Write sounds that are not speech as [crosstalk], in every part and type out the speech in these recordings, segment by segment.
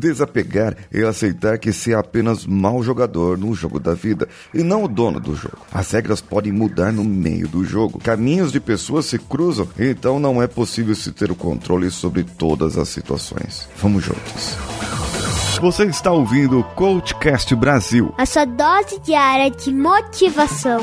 Desapegar é aceitar que você é apenas mau jogador no jogo da vida e não o dono do jogo. As regras podem mudar no meio do jogo. Caminhos de pessoas se cruzam, então não é possível se ter o controle sobre todas as situações. Vamos juntos. Você está ouvindo o Coachcast Brasil. A sua dose diária de motivação.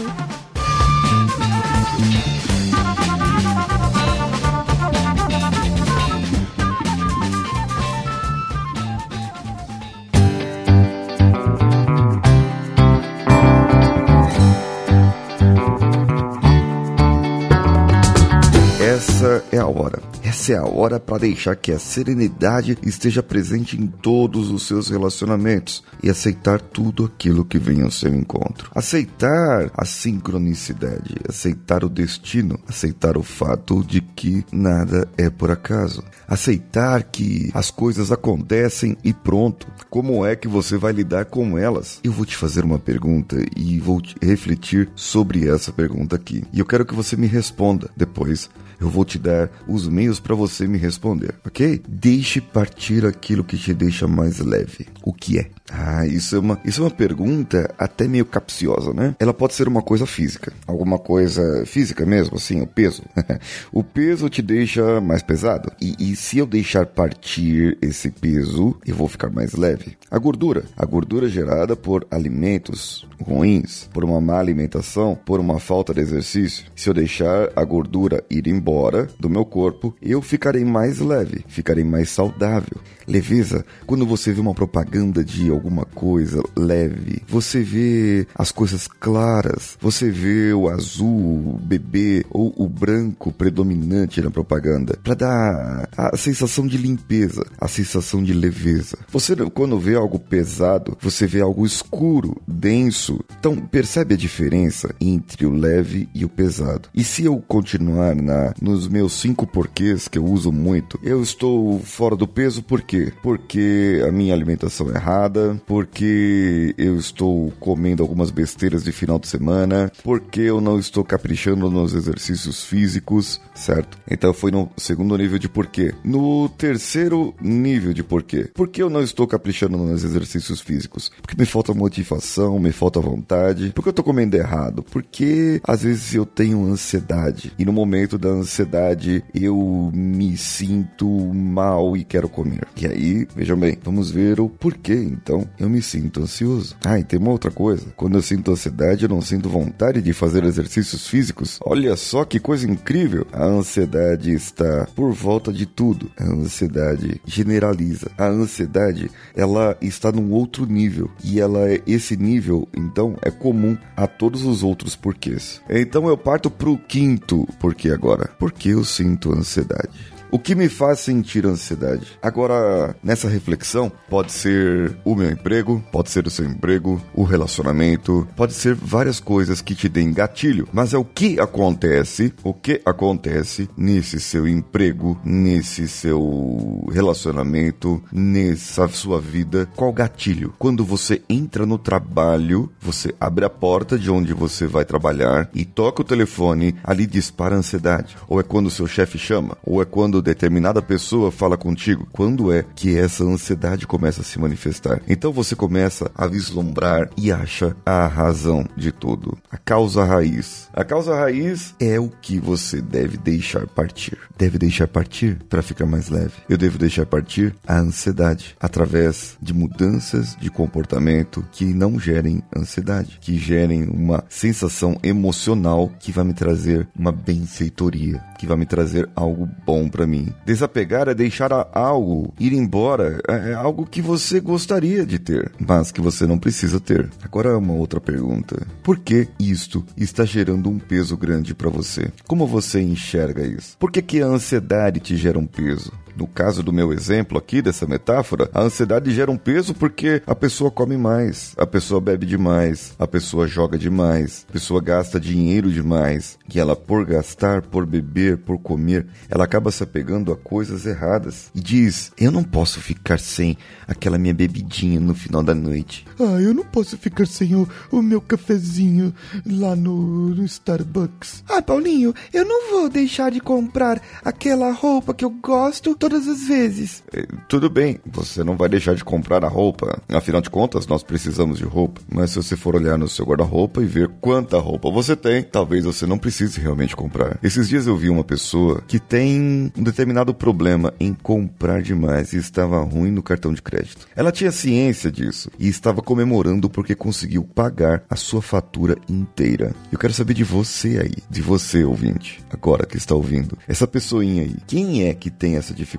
Essa é a hora. Essa é a hora para deixar que a serenidade esteja presente em todos os seus relacionamentos e aceitar tudo aquilo que vem ao seu encontro. Aceitar a sincronicidade, aceitar o destino, aceitar o fato de que nada é por acaso. Aceitar que as coisas acontecem e pronto. Como é que você vai lidar com elas? Eu vou te fazer uma pergunta e vou refletir sobre essa pergunta aqui. E eu quero que você me responda depois eu vou te dar os meios para você me responder, ok? Deixe partir aquilo que te deixa mais leve. O que é? Ah, isso é uma, isso é uma pergunta até meio capciosa, né? Ela pode ser uma coisa física, alguma coisa física mesmo, assim, o peso. [laughs] o peso te deixa mais pesado. E, e se eu deixar partir esse peso, eu vou ficar mais leve. A gordura, a gordura gerada por alimentos ruins, por uma má alimentação, por uma falta de exercício. Se eu deixar a gordura ir embora do meu corpo, eu ficarei mais leve, ficarei mais saudável. Leveza, quando você vê uma propaganda de alguma coisa leve, você vê as coisas claras, você vê o azul, o bebê ou o branco predominante na propaganda, para dar a sensação de limpeza, a sensação de leveza. Você quando vê algo pesado, você vê algo escuro, denso. Então percebe a diferença entre o leve e o pesado. E se eu continuar na nos meus cinco porquês que eu uso muito, eu estou fora do peso por quê? Porque a minha alimentação é errada, porque eu estou comendo algumas besteiras de final de semana, porque eu não estou caprichando nos exercícios físicos, certo? Então foi no segundo nível de porquê. No terceiro nível de porquê. Por que eu não estou caprichando nos exercícios físicos? Porque me falta motivação, me falta vontade. Porque eu estou comendo errado? Porque às vezes eu tenho ansiedade e no momento da ansiedade eu me sinto mal e quero comer. E aí, vejam bem, vamos ver o porquê então eu me sinto ansioso. Ah, e tem uma outra coisa. Quando eu sinto ansiedade, eu não sinto vontade de fazer exercícios físicos. Olha só que coisa incrível. A ansiedade está por volta de tudo. A ansiedade generaliza. A ansiedade, ela está num outro nível. E ela é esse nível, então, é comum a todos os outros porquês. Então eu parto pro quinto porquê agora. Por que eu sinto ansiedade? verdade. O que me faz sentir ansiedade? Agora, nessa reflexão, pode ser o meu emprego, pode ser o seu emprego, o relacionamento, pode ser várias coisas que te deem gatilho, mas é o que acontece, o que acontece nesse seu emprego, nesse seu relacionamento, nessa sua vida, qual gatilho? Quando você entra no trabalho, você abre a porta de onde você vai trabalhar e toca o telefone, ali dispara a ansiedade. Ou é quando seu chefe chama, ou é quando quando determinada pessoa fala contigo, quando é que essa ansiedade começa a se manifestar. Então você começa a vislumbrar e acha a razão de tudo, a causa raiz. A causa raiz é o que você deve deixar partir. Deve deixar partir para ficar mais leve. Eu devo deixar partir a ansiedade através de mudanças de comportamento que não gerem ansiedade, que gerem uma sensação emocional que vai me trazer uma benfeitoria, que vai me trazer algo bom para mim. Desapegar é deixar algo ir embora, é, é algo que você gostaria de ter, mas que você não precisa ter. Agora uma outra pergunta: por que isto está gerando um peso grande para você? Como você enxerga isso? Por que, que a ansiedade te gera um peso? No caso do meu exemplo aqui, dessa metáfora, a ansiedade gera um peso porque a pessoa come mais, a pessoa bebe demais, a pessoa joga demais, a pessoa gasta dinheiro demais. E ela, por gastar, por beber, por comer, ela acaba se apegando a coisas erradas. E diz: Eu não posso ficar sem aquela minha bebidinha no final da noite. Ah, eu não posso ficar sem o, o meu cafezinho lá no, no Starbucks. Ah, Paulinho, eu não vou deixar de comprar aquela roupa que eu gosto todas as vezes. É, tudo bem, você não vai deixar de comprar a roupa. Afinal de contas, nós precisamos de roupa. Mas se você for olhar no seu guarda-roupa e ver quanta roupa você tem, talvez você não precise realmente comprar. Esses dias eu vi uma pessoa que tem um determinado problema em comprar demais e estava ruim no cartão de crédito. Ela tinha ciência disso e estava comemorando porque conseguiu pagar a sua fatura inteira. Eu quero saber de você aí, de você ouvinte, agora que está ouvindo. Essa pessoinha aí, quem é que tem essa dificuldade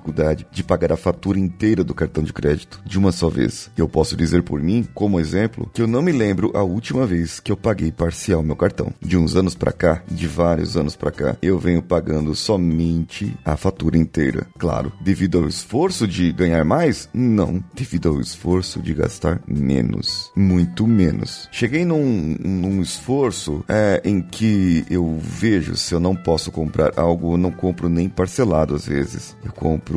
de pagar a fatura inteira do cartão de crédito de uma só vez? Eu posso dizer por mim, como exemplo, que eu não me lembro a última vez que eu paguei parcial meu cartão. De uns anos para cá, de vários anos para cá, eu venho pagando somente a fatura inteira. Claro, devido ao esforço de ganhar mais? Não, devido ao esforço de gastar menos, muito menos. Cheguei num, num esforço é, em que eu vejo se eu não posso comprar algo, eu não compro nem parcelado às vezes. Eu compro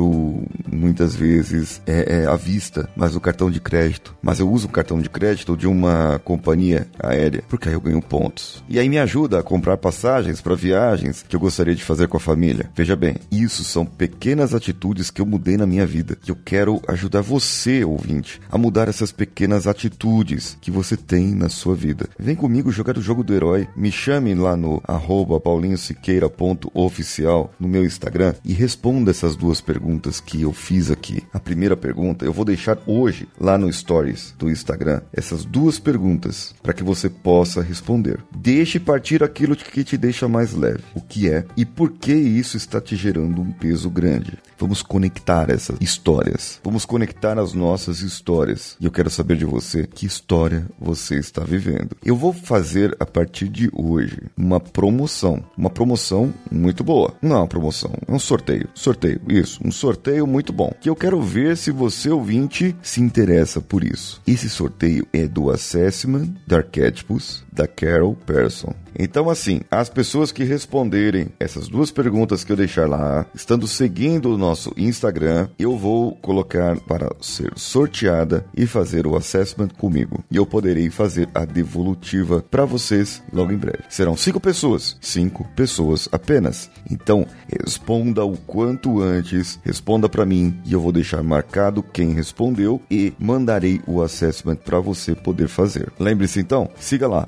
muitas vezes é, é, à vista, mas o cartão de crédito. Mas eu uso o cartão de crédito de uma companhia aérea, porque aí eu ganho pontos. E aí me ajuda a comprar passagens para viagens que eu gostaria de fazer com a família. Veja bem, isso são pequenas atitudes que eu mudei na minha vida. Que eu quero ajudar você, ouvinte, a mudar essas pequenas atitudes que você tem na sua vida. Vem comigo jogar o jogo do herói. Me chame lá no paulinhosiqueira.oficial no meu Instagram e responda essas duas perguntas que eu fiz aqui. A primeira pergunta eu vou deixar hoje lá no Stories do Instagram. Essas duas perguntas para que você possa responder. Deixe partir aquilo que te deixa mais leve. O que é e por que isso está te gerando um peso grande. Vamos conectar essas histórias. Vamos conectar as nossas histórias. E eu quero saber de você que história você está vivendo. Eu vou fazer a partir de hoje uma promoção. Uma promoção muito boa. Não é uma promoção, é um sorteio. Sorteio, isso. Um sorteio muito bom. Que eu quero ver se você, ouvinte, se interessa por isso. Esse sorteio é do Assessment da Arquétipos da Carol Person. Então, assim, as pessoas que responderem essas duas perguntas que eu deixar lá, estando seguindo o nosso Instagram, eu vou colocar para ser sorteada e fazer o assessment comigo. E eu poderei fazer a devolutiva para vocês logo em breve. Serão cinco pessoas, cinco pessoas apenas. Então, responda o quanto antes, responda para mim e eu vou deixar marcado quem respondeu e mandarei o assessment para você poder fazer. Lembre-se então, siga lá,